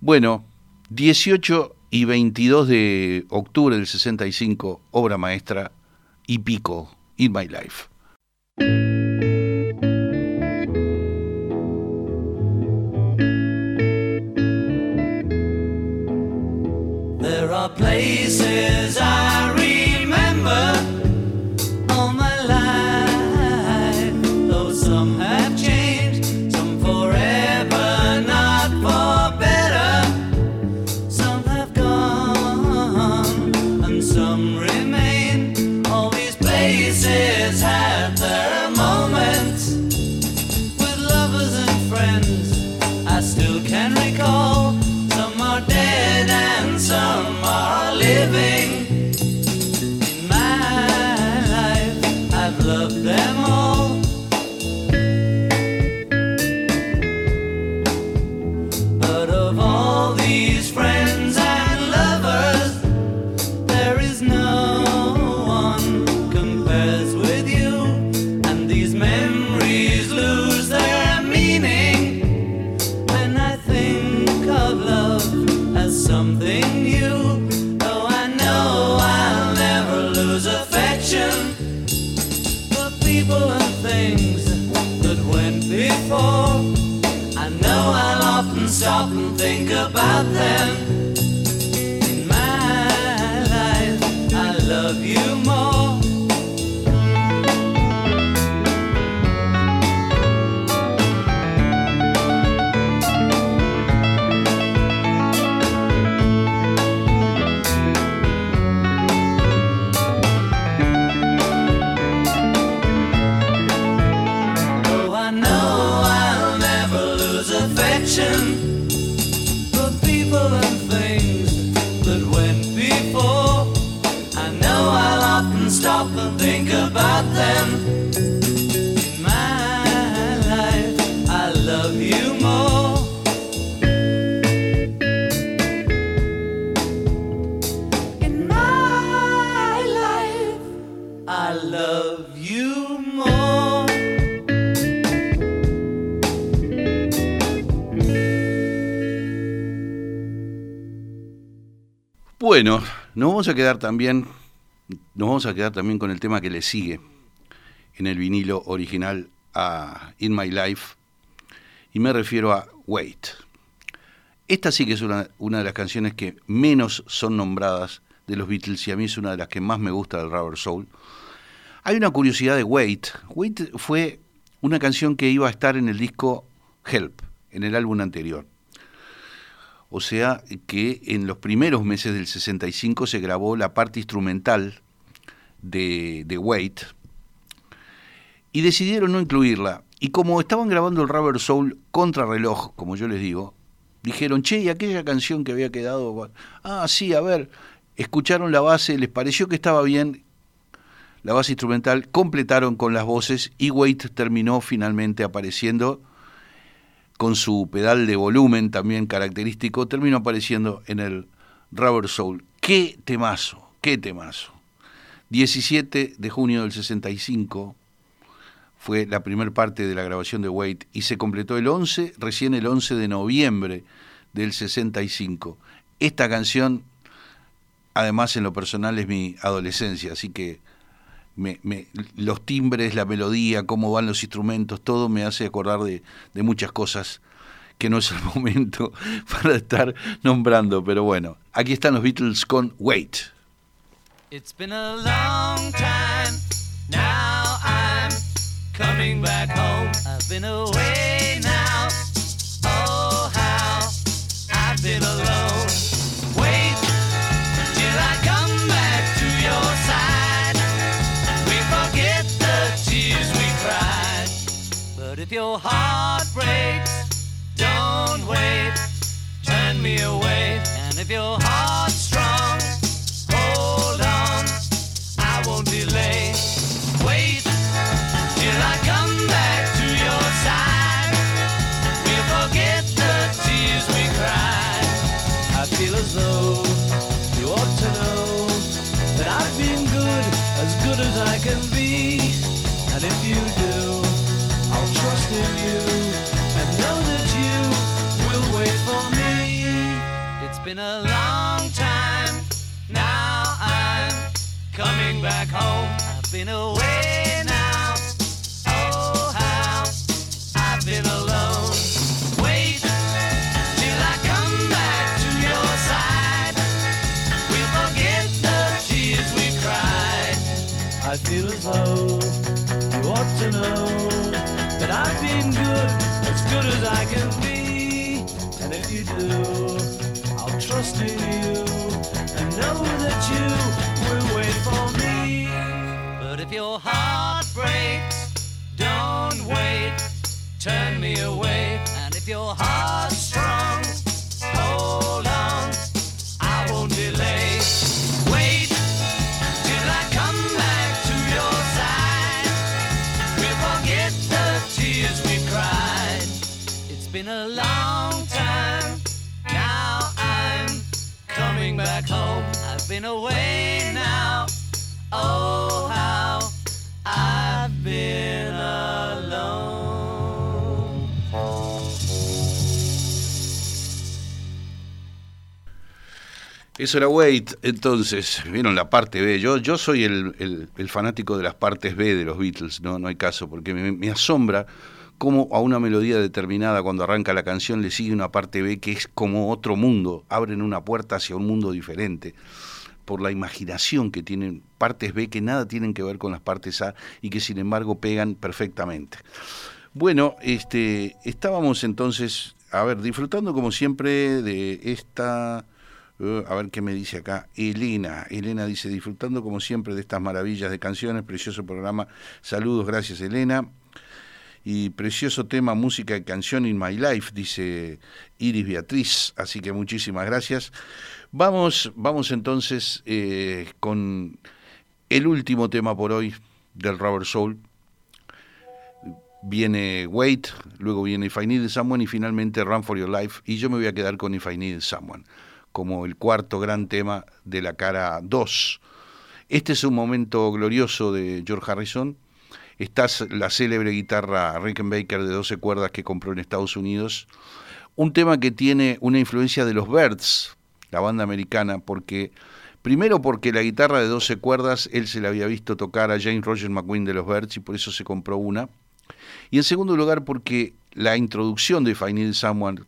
Bueno, 18 y 22 de octubre del 65, obra maestra y pico, In My Life. There are places I vamos a quedar también, nos vamos a quedar también con el tema que le sigue en el vinilo original a In My Life, y me refiero a Wait. Esta sí que es una, una de las canciones que menos son nombradas de los Beatles y a mí es una de las que más me gusta del Rubber Soul. Hay una curiosidad de Wait. Wait fue una canción que iba a estar en el disco Help, en el álbum anterior. O sea que en los primeros meses del 65 se grabó la parte instrumental de, de Wait y decidieron no incluirla. Y como estaban grabando el Rubber Soul contra reloj, como yo les digo, dijeron, che, ¿y aquella canción que había quedado? Ah, sí, a ver, escucharon la base, les pareció que estaba bien la base instrumental, completaron con las voces y Wait terminó finalmente apareciendo con su pedal de volumen también característico, terminó apareciendo en el Rubber Soul. ¡Qué temazo! ¡Qué temazo! 17 de junio del 65 fue la primera parte de la grabación de Wait y se completó el 11, recién el 11 de noviembre del 65. Esta canción, además en lo personal, es mi adolescencia, así que me, me, los timbres, la melodía, cómo van los instrumentos, todo me hace acordar de, de muchas cosas que no es el momento para estar nombrando, pero bueno, aquí están los Beatles con Wait. It's been a long time. Now I'm coming back home. I've been away now. Oh, how I've been alone. If your heart breaks, don't wait. Turn me away. And if your heart's strong, hold on. I won't delay. Wait till I come back to your side. We'll forget the tears we cried. I feel as though you ought to know that I've been good, as good as I can be. Been a long time. Now I'm coming back home. I've been away now. Oh, how I've been alone. Wait till I come back to your side. We'll forget the tears we cried. I feel as though you ought to know that I've been good, as good as I can be. And if you do, Trust in you and know that you will wait for me. But if your heart breaks, don't wait, turn me away. And if your heart's strong, been away now. Oh, how I've been alone. Eso era Wait, entonces, vieron la parte B. Yo, yo soy el, fanático de las partes B de los Beatles, no, no hay caso, porque me, me asombra cómo a una melodía determinada, cuando arranca la canción, le sigue una parte B que es como otro mundo, abren una puerta hacia un mundo diferente, por la imaginación que tienen partes B que nada tienen que ver con las partes A y que sin embargo pegan perfectamente. Bueno, este, estábamos entonces, a ver, disfrutando como siempre de esta, eh, a ver qué me dice acá, Elena. Elena dice, disfrutando como siempre de estas maravillas de canciones, precioso programa. Saludos, gracias Elena. Y precioso tema, música y canción in my life, dice Iris Beatriz. Así que muchísimas gracias. Vamos, vamos entonces eh, con el último tema por hoy del Rubber Soul viene Wait, luego viene If I Need Someone y finalmente Run for Your Life. Y yo me voy a quedar con If I Need Someone, como el cuarto gran tema de la cara 2. Este es un momento glorioso de George Harrison. Está la célebre guitarra Rickenbacker de 12 cuerdas que compró en Estados Unidos. Un tema que tiene una influencia de los Birds, la banda americana, porque Primero porque la guitarra de 12 cuerdas él se la había visto tocar a James Roger McQueen de los Birds y por eso se compró una. Y en segundo lugar porque la introducción de Need Someone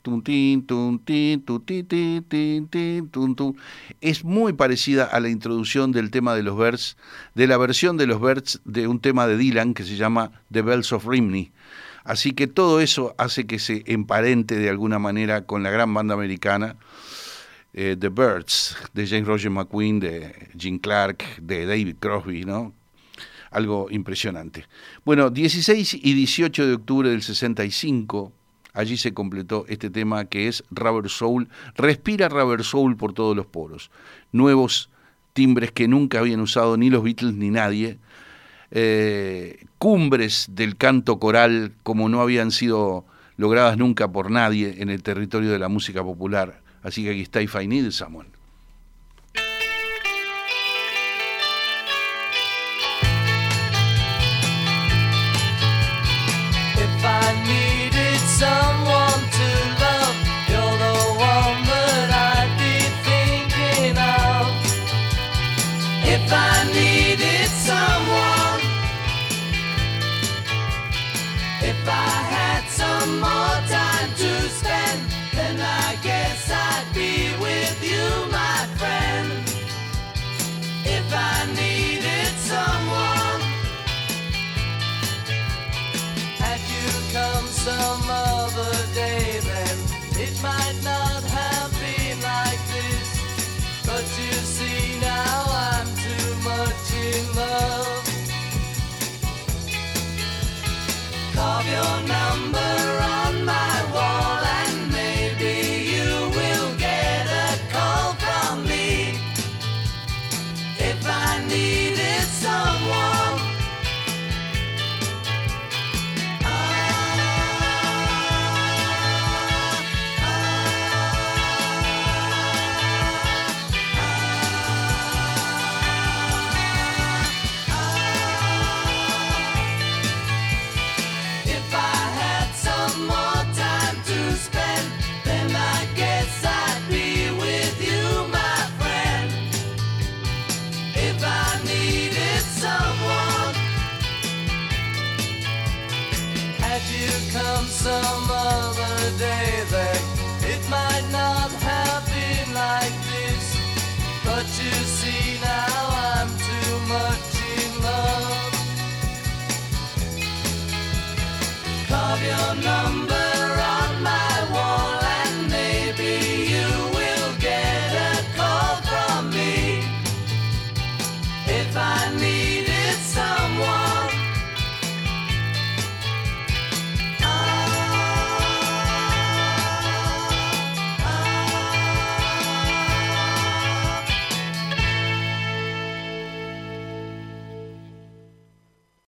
es muy parecida a la introducción del tema de los Birds, de la versión de los Birds de un tema de Dylan que se llama The Bells of Rimney. Así que todo eso hace que se emparente de alguna manera con la gran banda americana eh, The Birds, de James Roger McQueen, de Jim Clark, de David Crosby, ¿no? Algo impresionante. Bueno, 16 y 18 de octubre del 65, allí se completó este tema que es Rubber Soul. Respira Rubber Soul por todos los poros. Nuevos timbres que nunca habían usado ni los Beatles ni nadie. Eh, cumbres del canto coral como no habían sido logradas nunca por nadie en el territorio de la música popular. Así que aquí está If I Need Someone. It might